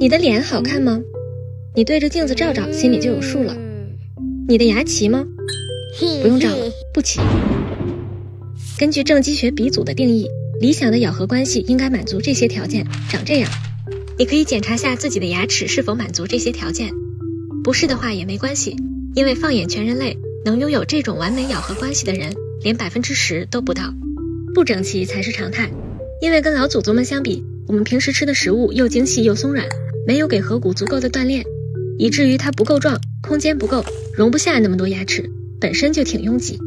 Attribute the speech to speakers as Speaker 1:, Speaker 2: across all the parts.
Speaker 1: 你的脸好看吗？你对着镜子照照，心里就有数了。你的牙齐吗？不用照了，不齐。根据正畸学鼻祖的定义，理想的咬合关系应该满足这些条件，长这样。你可以检查下自己的牙齿是否满足这些条件，不是的话也没关系，因为放眼全人类，能拥有这种完美咬合关系的人，连百分之十都不到。不整齐才是常态，因为跟老祖宗们相比，我们平时吃的食物又精细又松软。没有给颌骨足够的锻炼，以至于它不够壮，空间不够，容不下那么多牙齿，本身就挺拥挤。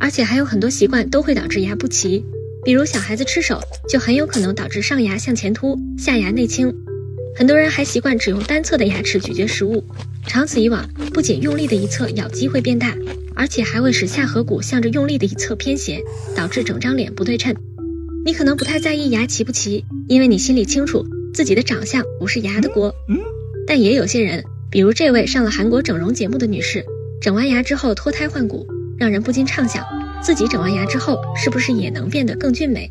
Speaker 1: 而且还有很多习惯都会导致牙不齐，比如小孩子吃手，就很有可能导致上牙向前凸，下牙内倾。很多人还习惯只用单侧的牙齿咀嚼食物，长此以往，不仅用力的一侧咬肌会变大，而且还会使下颌骨向着用力的一侧偏斜，导致整张脸不对称。你可能不太在意牙齐不齐，因为你心里清楚。自己的长相不是牙的锅，但也有些人，比如这位上了韩国整容节目的女士，整完牙之后脱胎换骨，让人不禁畅想，自己整完牙之后是不是也能变得更俊美？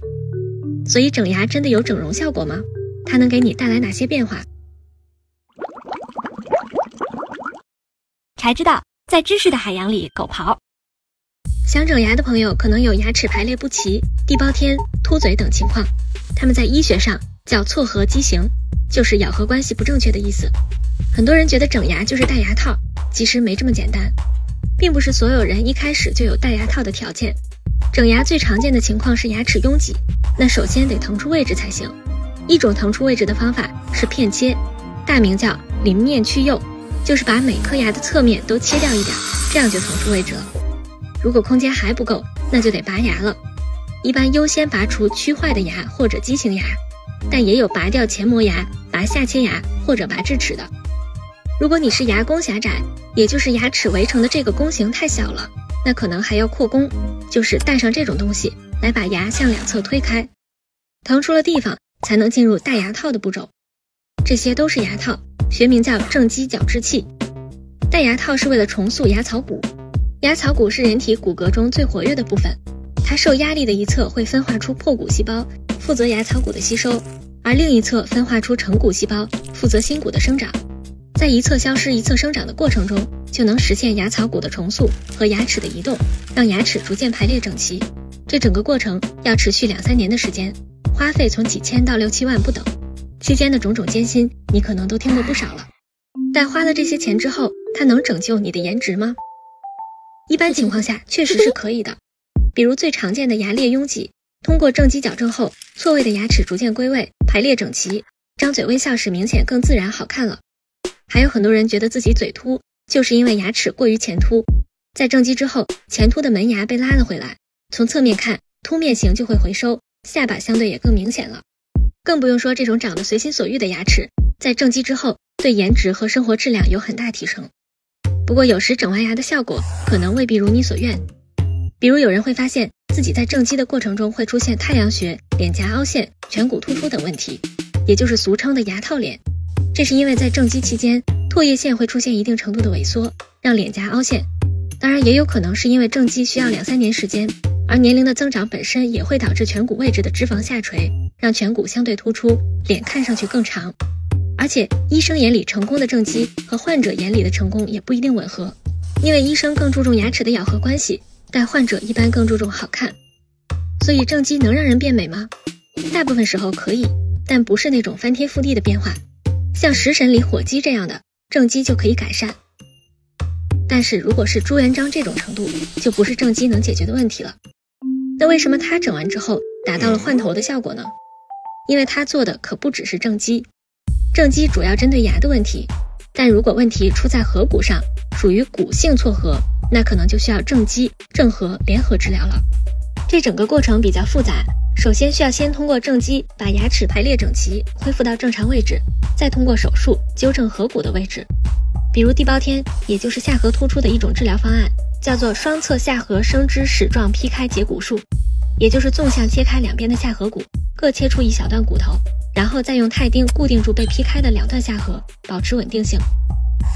Speaker 1: 所以整牙真的有整容效果吗？它能给你带来哪些变化？
Speaker 2: 才知道，在知识的海洋里狗刨。
Speaker 1: 想整牙的朋友可能有牙齿排列不齐、地包天、凸嘴等情况，他们在医学上。叫错颌畸形，就是咬合关系不正确的意思。很多人觉得整牙就是戴牙套，其实没这么简单，并不是所有人一开始就有戴牙套的条件。整牙最常见的情况是牙齿拥挤，那首先得腾出位置才行。一种腾出位置的方法是片切，大名叫邻面去釉，就是把每颗牙的侧面都切掉一点，这样就腾出位置了。如果空间还不够，那就得拔牙了。一般优先拔除龋坏的牙或者畸形牙。但也有拔掉前磨牙、拔下切牙或者拔智齿的。如果你是牙弓狭窄，也就是牙齿围成的这个弓形太小了，那可能还要扩弓，就是戴上这种东西来把牙向两侧推开，腾出了地方才能进入戴牙套的步骤。这些都是牙套，学名叫正畸矫治器。戴牙套是为了重塑牙槽骨，牙槽骨是人体骨骼中最活跃的部分，它受压力的一侧会分化出破骨细胞。负责牙槽骨的吸收，而另一侧分化出成骨细胞，负责新骨的生长。在一侧消失、一侧生长的过程中，就能实现牙槽骨的重塑和牙齿的移动，让牙齿逐渐排列整齐。这整个过程要持续两三年的时间，花费从几千到六七万不等。期间的种种艰辛，你可能都听过不少了。但花了这些钱之后，它能拯救你的颜值吗？一般情况下，确实是可以的。比如最常见的牙列拥挤。通过正畸矫正后，错位的牙齿逐渐归位，排列整齐，张嘴微笑时明显更自然好看了。还有很多人觉得自己嘴凸，就是因为牙齿过于前凸。在正畸之后，前凸的门牙被拉了回来，从侧面看，凸面型就会回收，下巴相对也更明显了。更不用说这种长得随心所欲的牙齿，在正畸之后，对颜值和生活质量有很大提升。不过有时整完牙的效果可能未必如你所愿，比如有人会发现。自己在正畸的过程中会出现太阳穴、脸颊凹陷、颧骨突出等问题，也就是俗称的牙套脸。这是因为在正畸期间，唾液腺会出现一定程度的萎缩，让脸颊凹陷。当然，也有可能是因为正畸需要两三年时间，而年龄的增长本身也会导致颧骨位置的脂肪下垂，让颧骨相对突出，脸看上去更长。而且，医生眼里成功的正畸和患者眼里的成功也不一定吻合，因为医生更注重牙齿的咬合关系。但患者一般更注重好看，所以正畸能让人变美吗？大部分时候可以，但不是那种翻天覆地的变化。像食神里火鸡这样的正畸就可以改善，但是如果是朱元璋这种程度，就不是正畸能解决的问题了。那为什么他整完之后达到了换头的效果呢？因为他做的可不只是正畸，正畸主要针对牙的问题，但如果问题出在颌骨上，属于骨性错颌。那可能就需要正畸、正颌联合治疗了。这整个过程比较复杂，首先需要先通过正畸把牙齿排列整齐，恢复到正常位置，再通过手术纠正颌骨的位置。比如地包天，也就是下颌突出的一种治疗方案，叫做双侧下颌生枝矢状劈开截骨术，也就是纵向切开两边的下颌骨，各切出一小段骨头，然后再用钛钉固定住被劈开的两段下颌，保持稳定性。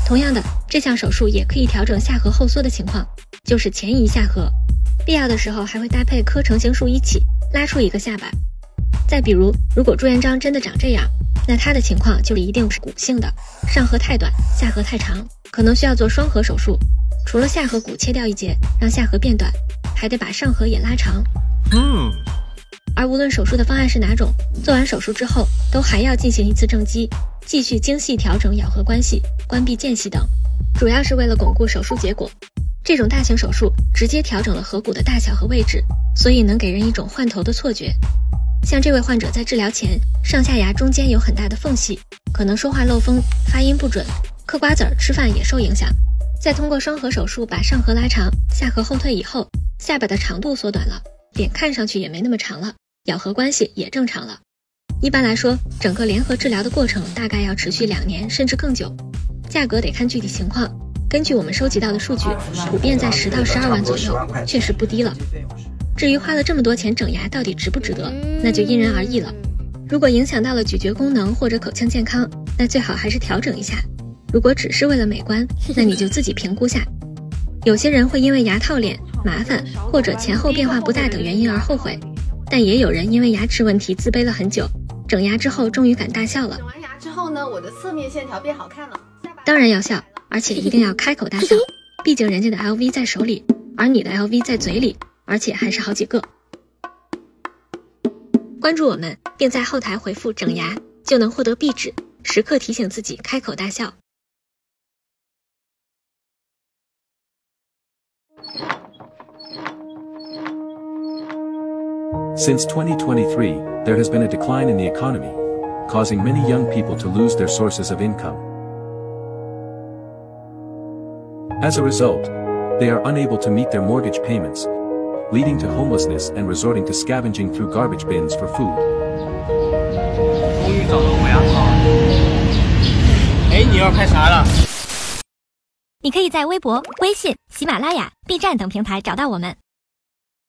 Speaker 1: 同样的，这项手术也可以调整下颌后缩的情况，就是前移下颌，必要的时候还会搭配磕成形术一起拉出一个下巴。再比如，如果朱元璋真的长这样，那他的情况就一定是骨性的，上颌太短，下颌太长，可能需要做双颌手术。除了下颌骨切掉一节，让下颌变短，还得把上颌也拉长。嗯。而无论手术的方案是哪种，做完手术之后都还要进行一次正畸，继续精细调整咬合关系、关闭间隙等，主要是为了巩固手术结果。这种大型手术直接调整了颌骨的大小和位置，所以能给人一种换头的错觉。像这位患者在治疗前，上下牙中间有很大的缝隙，可能说话漏风、发音不准、嗑瓜子儿、吃饭也受影响。在通过双颌手术把上颌拉长、下颌后退以后，下巴的长度缩短了，脸看上去也没那么长了。咬合关系也正常了。一般来说，整个联合治疗的过程大概要持续两年甚至更久，价格得看具体情况。根据我们收集到的数据，普遍在十到十二万左右，确实不低了。至于花了这么多钱整牙到底值不值得，那就因人而异了。如果影响到了咀嚼功能或者口腔健康，那最好还是调整一下。如果只是为了美观，那你就自己评估下。有些人会因为牙套脸麻烦或者前后变化不大等原因而后悔。但也有人因为牙齿问题自卑了很久，整牙之后终于敢大笑了。
Speaker 3: 整完牙之后呢，我的侧面线条变好看了。
Speaker 1: 当然要笑，而且一定要开口大笑，毕竟人家的 LV 在手里，而你的 LV 在嘴里，而且还是好几个。关注我们，并在后台回复“整牙”，就能获得壁纸，时刻提醒自己开口大笑。
Speaker 4: Since 2023, there has been a decline in the economy, causing many young people to lose their sources of income. As a result, they are unable to meet their mortgage payments, leading to homelessness and resorting to scavenging through garbage bins for food.
Speaker 5: 终于找到我牙套了。哎，你要开啥了？
Speaker 2: 你可以在微博、微信、喜马拉雅、B 站等平台找到我们。